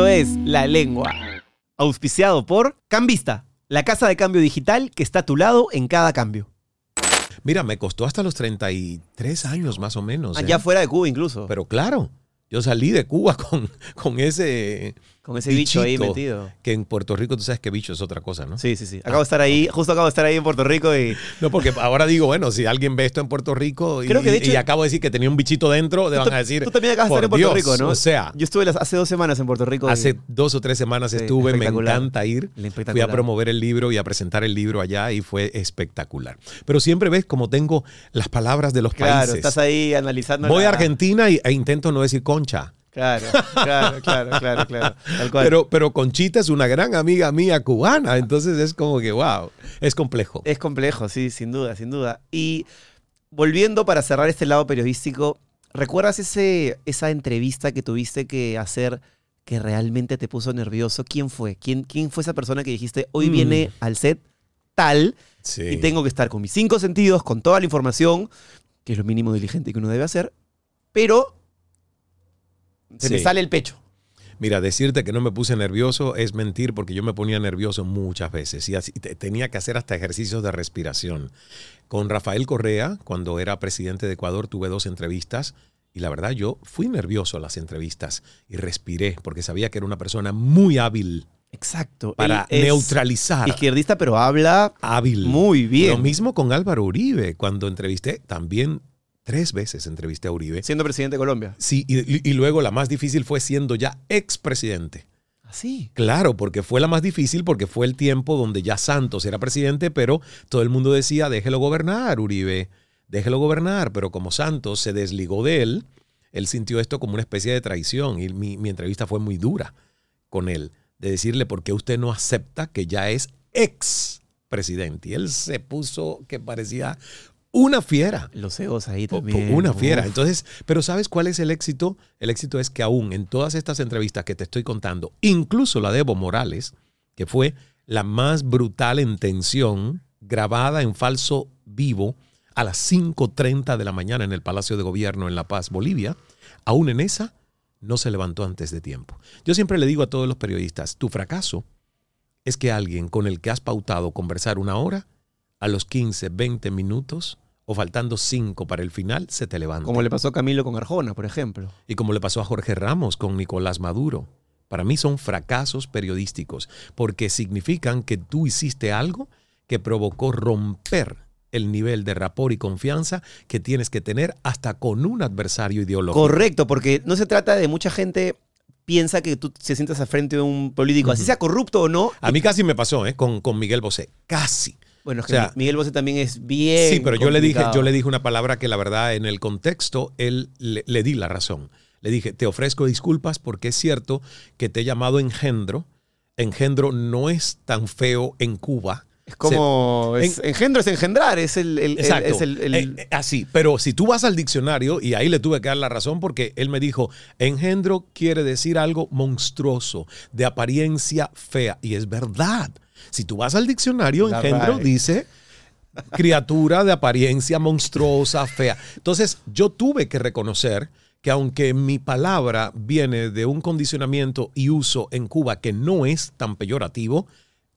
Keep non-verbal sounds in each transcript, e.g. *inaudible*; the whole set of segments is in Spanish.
Esto es La Lengua. Auspiciado por Cambista, la casa de cambio digital que está a tu lado en cada cambio. Mira, me costó hasta los 33 años más o menos. ¿eh? Allá fuera de Cuba incluso. Pero claro, yo salí de Cuba *laughs* con, con ese con ese bicho ahí metido. Que en Puerto Rico tú sabes que bicho es otra cosa, ¿no? Sí, sí, sí. Acabo de estar ahí, justo acabo de estar ahí en Puerto Rico y No, porque ahora digo, bueno, si alguien ve esto en Puerto Rico y, Creo que de hecho- y acabo de decir que tenía un bichito dentro, le van a decir. Tú también acabas de estar en "Por Puerto Dios", Rico, ¿no? O sea, Yo estuve las- hace dos semanas en Puerto Rico. y- hace dos o tres semanas Sí, estuve, me encanta ir. Fui a promover el libro y a presentar el libro allá y fue espectacular. Pero siempre ves como tengo las palabras de los Claro, países. estás ahí analizando. Voy la- a Argentina y, e intento no decir concha. Claro, claro, claro, claro, claro. Tal cual. Pero, pero Conchita es una gran amiga mía cubana, entonces es como que, wow, es complejo. Es complejo, sí, sin duda, sin duda. Y volviendo para cerrar este lado periodístico, ¿recuerdas ese, esa entrevista que tuviste que hacer que realmente te puso nervioso? ¿Quién fue? ¿Quién, quién fue esa persona que dijiste, hoy Mm. viene al set tal Sí. y tengo que estar con mis cinco sentidos, con toda la información, que es lo mínimo diligente que uno debe hacer, pero se me Sí. sale el pecho? Mira, decirte que no me puse nervioso es mentir porque yo me ponía nervioso muchas veces y así, te- tenía que hacer hasta ejercicios de respiración. Con Rafael Correa, cuando era presidente de Ecuador, tuve dos entrevistas y la verdad yo fui nervioso a las entrevistas y respiré porque sabía que era una persona muy hábil Exacto. para neutralizar. Izquierdista, pero habla Hábil. muy bien. Lo mismo con Álvaro Uribe, cuando entrevisté, también tres veces entrevisté a Uribe. siendo presidente de Colombia. Sí, y, y luego la más difícil fue siendo ya expresidente. Así. Claro, porque fue la más difícil, porque fue el tiempo donde ya Santos era presidente, pero todo el mundo decía, déjelo gobernar, Uribe, déjelo gobernar, pero como Santos se desligó de él, él sintió esto como una especie de traición y mi, mi entrevista fue muy dura con él, de decirle, ¿por qué usted no acepta que ya es ex presidente? Y él se puso que parecía una fiera. Los egos ahí también. Una fiera. Uf. Entonces, pero ¿sabes cuál es el éxito? El éxito es que aún en todas estas entrevistas que te estoy contando, incluso la de Evo Morales, que fue la más brutal en tensión, grabada en falso vivo a las 5.30 de la mañana en el Palacio de Gobierno en La Paz, Bolivia, aún en esa no se levantó antes de tiempo. Yo siempre le digo a todos los periodistas, tu fracaso es que alguien con el que has pautado conversar una hora, a los 15, 20 minutos o faltando 5 para el final, se te levanta. Como le pasó a Camilo con Arjona, por ejemplo. Y como le pasó a Jorge Ramos con Nicolás Maduro. Para mí son fracasos periodísticos porque significan que tú hiciste algo que provocó romper el nivel de rapor y confianza que tienes que tener hasta con un adversario ideológico. Correcto, porque no se trata de mucha gente piensa que tú se sientas al frente de un político, así sea corrupto o no. A mí casi me pasó ¿eh? con, con Miguel Bosé. Casi. Bueno, es que o sea, Miguel Bosé también es bien. Sí, pero yo le, dije, yo le dije una palabra que la verdad en el contexto él le, le di la razón. Le dije, te ofrezco disculpas porque es cierto que te he llamado engendro. Engendro no es tan feo en Cuba. Es como. Se- es- engendro es engendrar, es el. el- el- Exacto. es el- el- Eh, eh, así, pero si tú vas al diccionario, y ahí le tuve que dar la razón porque él me dijo, engendro quiere decir algo monstruoso, de apariencia fea. Y es verdad. Si tú vas al diccionario, La engendro RAE. dice criatura de apariencia monstruosa, fea. Entonces yo tuve que reconocer que aunque mi palabra viene de un condicionamiento y uso en Cuba que no es tan peyorativo,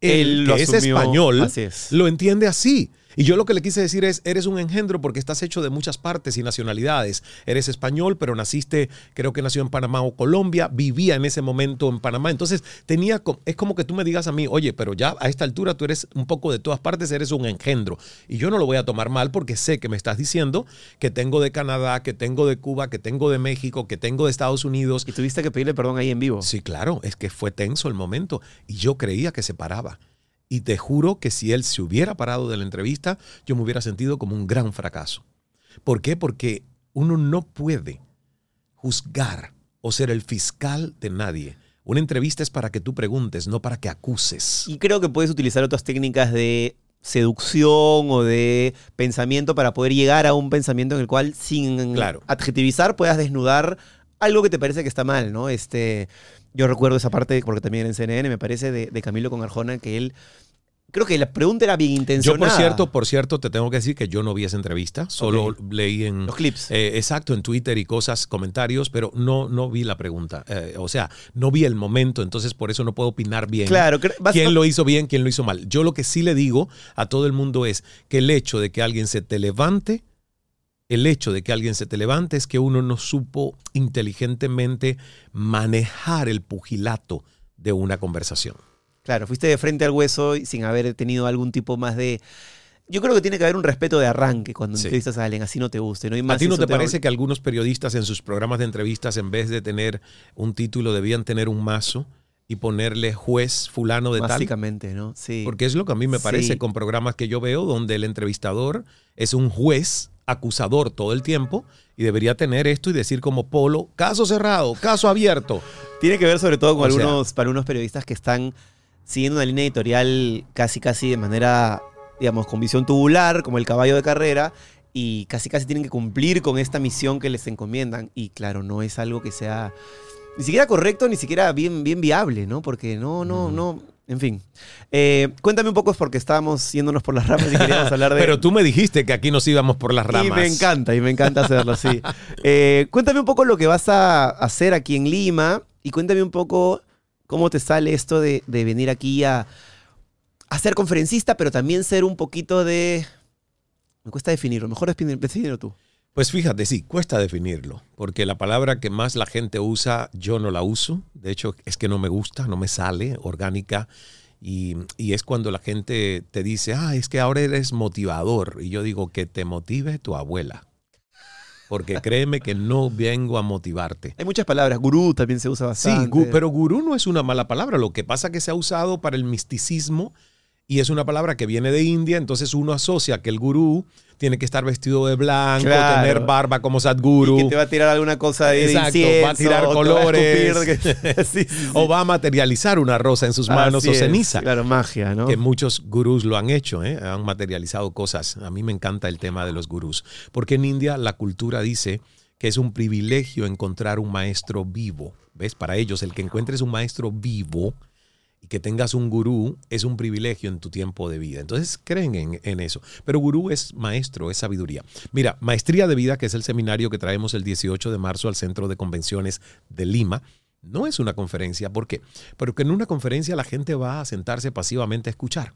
Él lo que es asumió, español, así es. lo entiende así. Y yo lo que le quise decir es, eres un engendro porque estás hecho de muchas partes y nacionalidades. Eres español, pero naciste, creo que nació en Panamá o Colombia, vivía en ese momento en Panamá. Entonces, tenía, es como que tú me digas a mí, oye, pero ya a esta altura tú eres un poco de todas partes, eres un engendro. Y yo no lo voy a tomar mal porque sé que me estás diciendo que tengo de Canadá, que tengo de Cuba, que tengo de México, que tengo de Estados Unidos. Y tuviste que pedirle perdón ahí en vivo. Sí, claro, es que fue tenso el momento y yo creía que se paraba. Y te juro que si él se hubiera parado de la entrevista, yo me hubiera sentido como un gran fracaso. ¿Por qué? Porque uno no puede juzgar o ser el fiscal de nadie. Una entrevista es para que tú preguntes, no para que acuses. Y creo que puedes utilizar otras técnicas de seducción o de pensamiento para poder llegar a un pensamiento en el cual sin Claro. adjetivizar puedas desnudar algo que te parece que está mal, ¿no? Este, yo recuerdo esa parte, porque también en CNN, me parece, de, de Camilo con Arjona, que él creo que la pregunta era bien Yo, intencionada. por cierto, por cierto, te tengo que decir que yo no vi esa entrevista, solo leí en... Los clips. eh, exacto, en Twitter y cosas, comentarios, pero no, no vi la pregunta. Eh, o sea, no vi el momento, entonces por eso no puedo opinar bien. claro, quién lo hizo bien, quién lo hizo mal. Yo lo que sí le digo a todo el mundo es que el hecho de que alguien se te levante, el hecho de que alguien se te levante es que uno no supo inteligentemente manejar el pugilato de una conversación. Claro, fuiste de frente al hueso y sin haber tenido algún tipo más de... Yo creo que tiene que haber un respeto de arranque cuando Sí. entrevistas a alguien, así no te guste. ¿no? Y ¿A ti no te parece que algunos periodistas en sus programas de entrevistas, en vez de tener un título, debían tener un mazo y ponerle juez fulano de tal? Básicamente, ¿no? Sí. Porque es lo que a mí me parece Sí. con programas que yo veo donde el entrevistador es un juez acusador todo el tiempo y debería tener esto y decir como Polo, caso cerrado, caso abierto. Tiene que ver sobre todo con O sea- algunos, para unos periodistas que están siguiendo una línea editorial casi casi de manera, digamos, con visión tubular, como el caballo de carrera, y casi casi tienen que cumplir con esta misión que les encomiendan. Y claro, no es algo que sea ni siquiera correcto, ni siquiera bien, bien viable, ¿no? Porque no, no, Mm. no, en fin. Eh, cuéntame un poco, es porque estábamos yéndonos por las ramas y queríamos hablar de... *laughs* Pero tú me dijiste que aquí nos íbamos por las ramas. Y me encanta, y me encanta hacerlo, sí. *laughs* Eh, cuéntame un poco lo que vas a hacer aquí en Lima y cuéntame un poco cómo te sale esto de, de venir aquí a, a ser conferencista, pero también ser un poquito de... Me cuesta definirlo, mejor defini- defínelo tú. Pues fíjate, sí, cuesta definirlo, porque la palabra que más la gente usa, yo no la uso. De hecho, es que no me gusta, no me sale orgánica. Y, y es cuando la gente te dice, ah, es que ahora eres motivador. Y yo digo, que te motive tu abuela. Porque créeme que no vengo a motivarte. Hay muchas palabras, gurú también se usa Sí, bastante. gu- pero gurú no es una mala palabra. Lo que pasa es que se ha usado para el misticismo y es una palabra que viene de India. Entonces uno asocia que el gurú tiene que estar vestido de blanco, Claro. tener barba como Sadhguru. Y que te va a tirar alguna cosa de Exacto, incienso, va a tirar a colores. escupir, *laughs* que- sí, sí, sí. O va a materializar una rosa en sus manos Así o es, ceniza. Claro, magia, ¿no? Que muchos gurús lo han hecho, ¿eh? han materializado cosas. A mí me encanta el tema de los gurús. Porque en India la cultura dice que es un privilegio encontrar un maestro vivo. ¿Ves? Para ellos, el que encuentres un maestro vivo y que tengas un gurú es un privilegio en tu tiempo de vida. Entonces creen en, en eso. Pero gurú es maestro, es sabiduría. Mira, Maestría de Vida, que es el seminario que traemos el 18 de marzo al Centro de Convenciones de Lima, no es una conferencia. ¿Por qué? Porque en una conferencia la gente va a sentarse pasivamente a escuchar.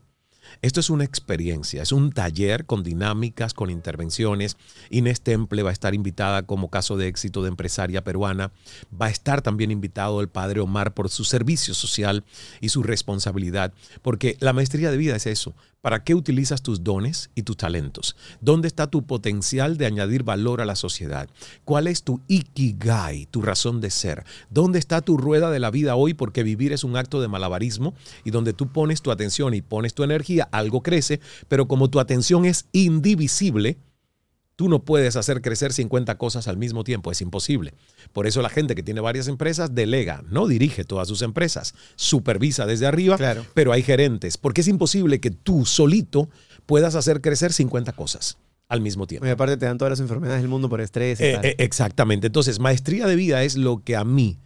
Esto es una experiencia, es un taller con dinámicas, con intervenciones. Inés Temple va a estar invitada como caso de éxito de empresaria peruana. Va a estar también invitado el padre Omar por su servicio social y su responsabilidad. Porque la maestría de vida es eso. ¿Para qué utilizas tus dones y tus talentos? ¿Dónde está tu potencial de añadir valor a la sociedad? ¿Cuál es tu ikigai, tu razón de ser? ¿Dónde está tu rueda de la vida hoy? Porque vivir es un acto de malabarismo y donde tú pones tu atención y pones tu energía, algo crece, pero como tu atención es indivisible, Tú no puedes hacer crecer 50 cosas al mismo tiempo, es imposible. Por eso la gente que tiene varias empresas delega, no dirige todas sus empresas, supervisa desde arriba, Claro. pero hay gerentes, porque es imposible que tú solito puedas hacer crecer 50 cosas al mismo tiempo. Y aparte te dan todas las enfermedades del mundo por estrés y Eh, tal. eh, exactamente. Entonces, maestría de vida es lo que a mí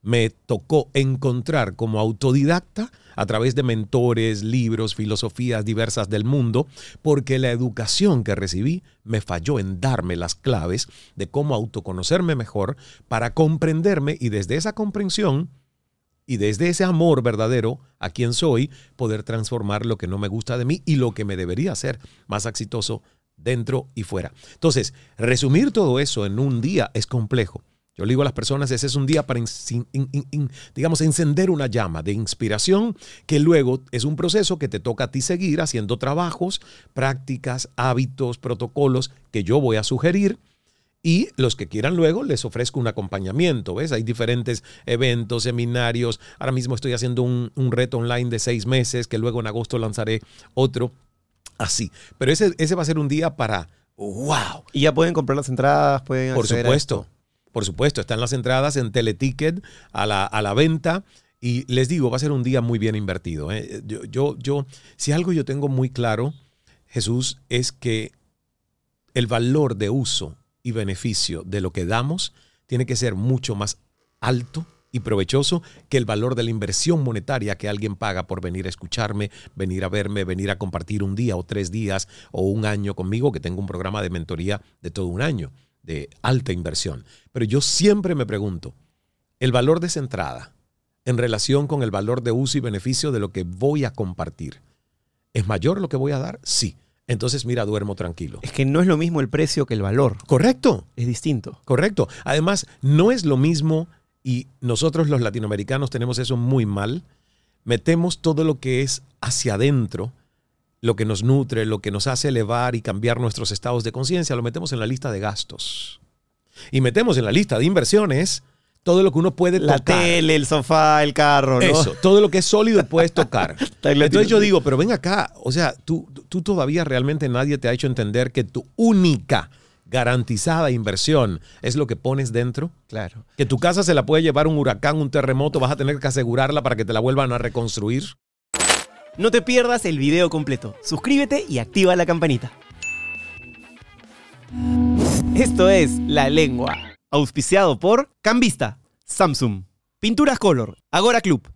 me tocó encontrar como autodidacta a través de mentores, libros, filosofías diversas del mundo, porque la educación que recibí me falló en darme las claves de cómo autoconocerme mejor para comprenderme y desde esa comprensión y desde ese amor verdadero a quien soy, poder transformar lo que no me gusta de mí y lo que me debería hacer más exitoso dentro y fuera. Entonces, resumir todo eso en un día es complejo. Yo le digo a las personas, ese es un día para, in- in- in- digamos, encender una llama de inspiración que luego es un proceso que te toca a ti seguir haciendo trabajos, prácticas, hábitos, protocolos que yo voy a sugerir y los que quieran luego les ofrezco un acompañamiento, ¿ves? Hay diferentes eventos, seminarios. Ahora mismo estoy haciendo un, un reto online de seis meses que luego en agosto lanzaré otro así. Pero ese, ese va a ser un día para, wow, Y ya pueden comprar las entradas, pueden por a supuesto, esto. Por supuesto, están las entradas en Teleticket a la, a la venta. Y les digo, va a ser un día muy bien invertido. ¿eh? Yo, yo, yo, si algo yo tengo muy claro, Jesús, es que el valor de uso y beneficio de lo que damos tiene que ser mucho más alto y provechoso que el valor de la inversión monetaria que alguien paga por venir a escucharme, venir a verme, venir a compartir un día o tres días o un año conmigo, que tengo un programa de mentoría de todo un año, de alta inversión. Pero yo siempre me pregunto, el valor de esa entrada en relación con el valor de uso y beneficio de lo que voy a compartir, ¿es mayor lo que voy a dar? Sí. Entonces, mira, duermo tranquilo. Es que no es lo mismo el precio que el valor. Correcto. Es distinto. Correcto. Además, no es lo mismo, y nosotros los latinoamericanos tenemos eso muy mal, metemos todo lo que es hacia adentro, lo que nos nutre, lo que nos hace elevar y cambiar nuestros estados de conciencia, lo metemos en la lista de gastos. Y metemos en la lista de inversiones todo lo que uno puede La tocar. tele, el sofá, el carro, ¿no? Eso, todo lo que es sólido puedes tocar. *laughs* Entonces yo digo, pero ven acá, o sea, tú, tú todavía realmente nadie te ha hecho entender que tu única garantizada inversión es lo que pones dentro. Claro. Que tu casa se la puede llevar un huracán, un terremoto, vas a tener que asegurarla para que te la vuelvan a reconstruir. No te pierdas el video completo. Suscríbete y activa la campanita. Esto es La Lengua, auspiciado por Cambista, Samsung, Pinturas Color, Agora Club,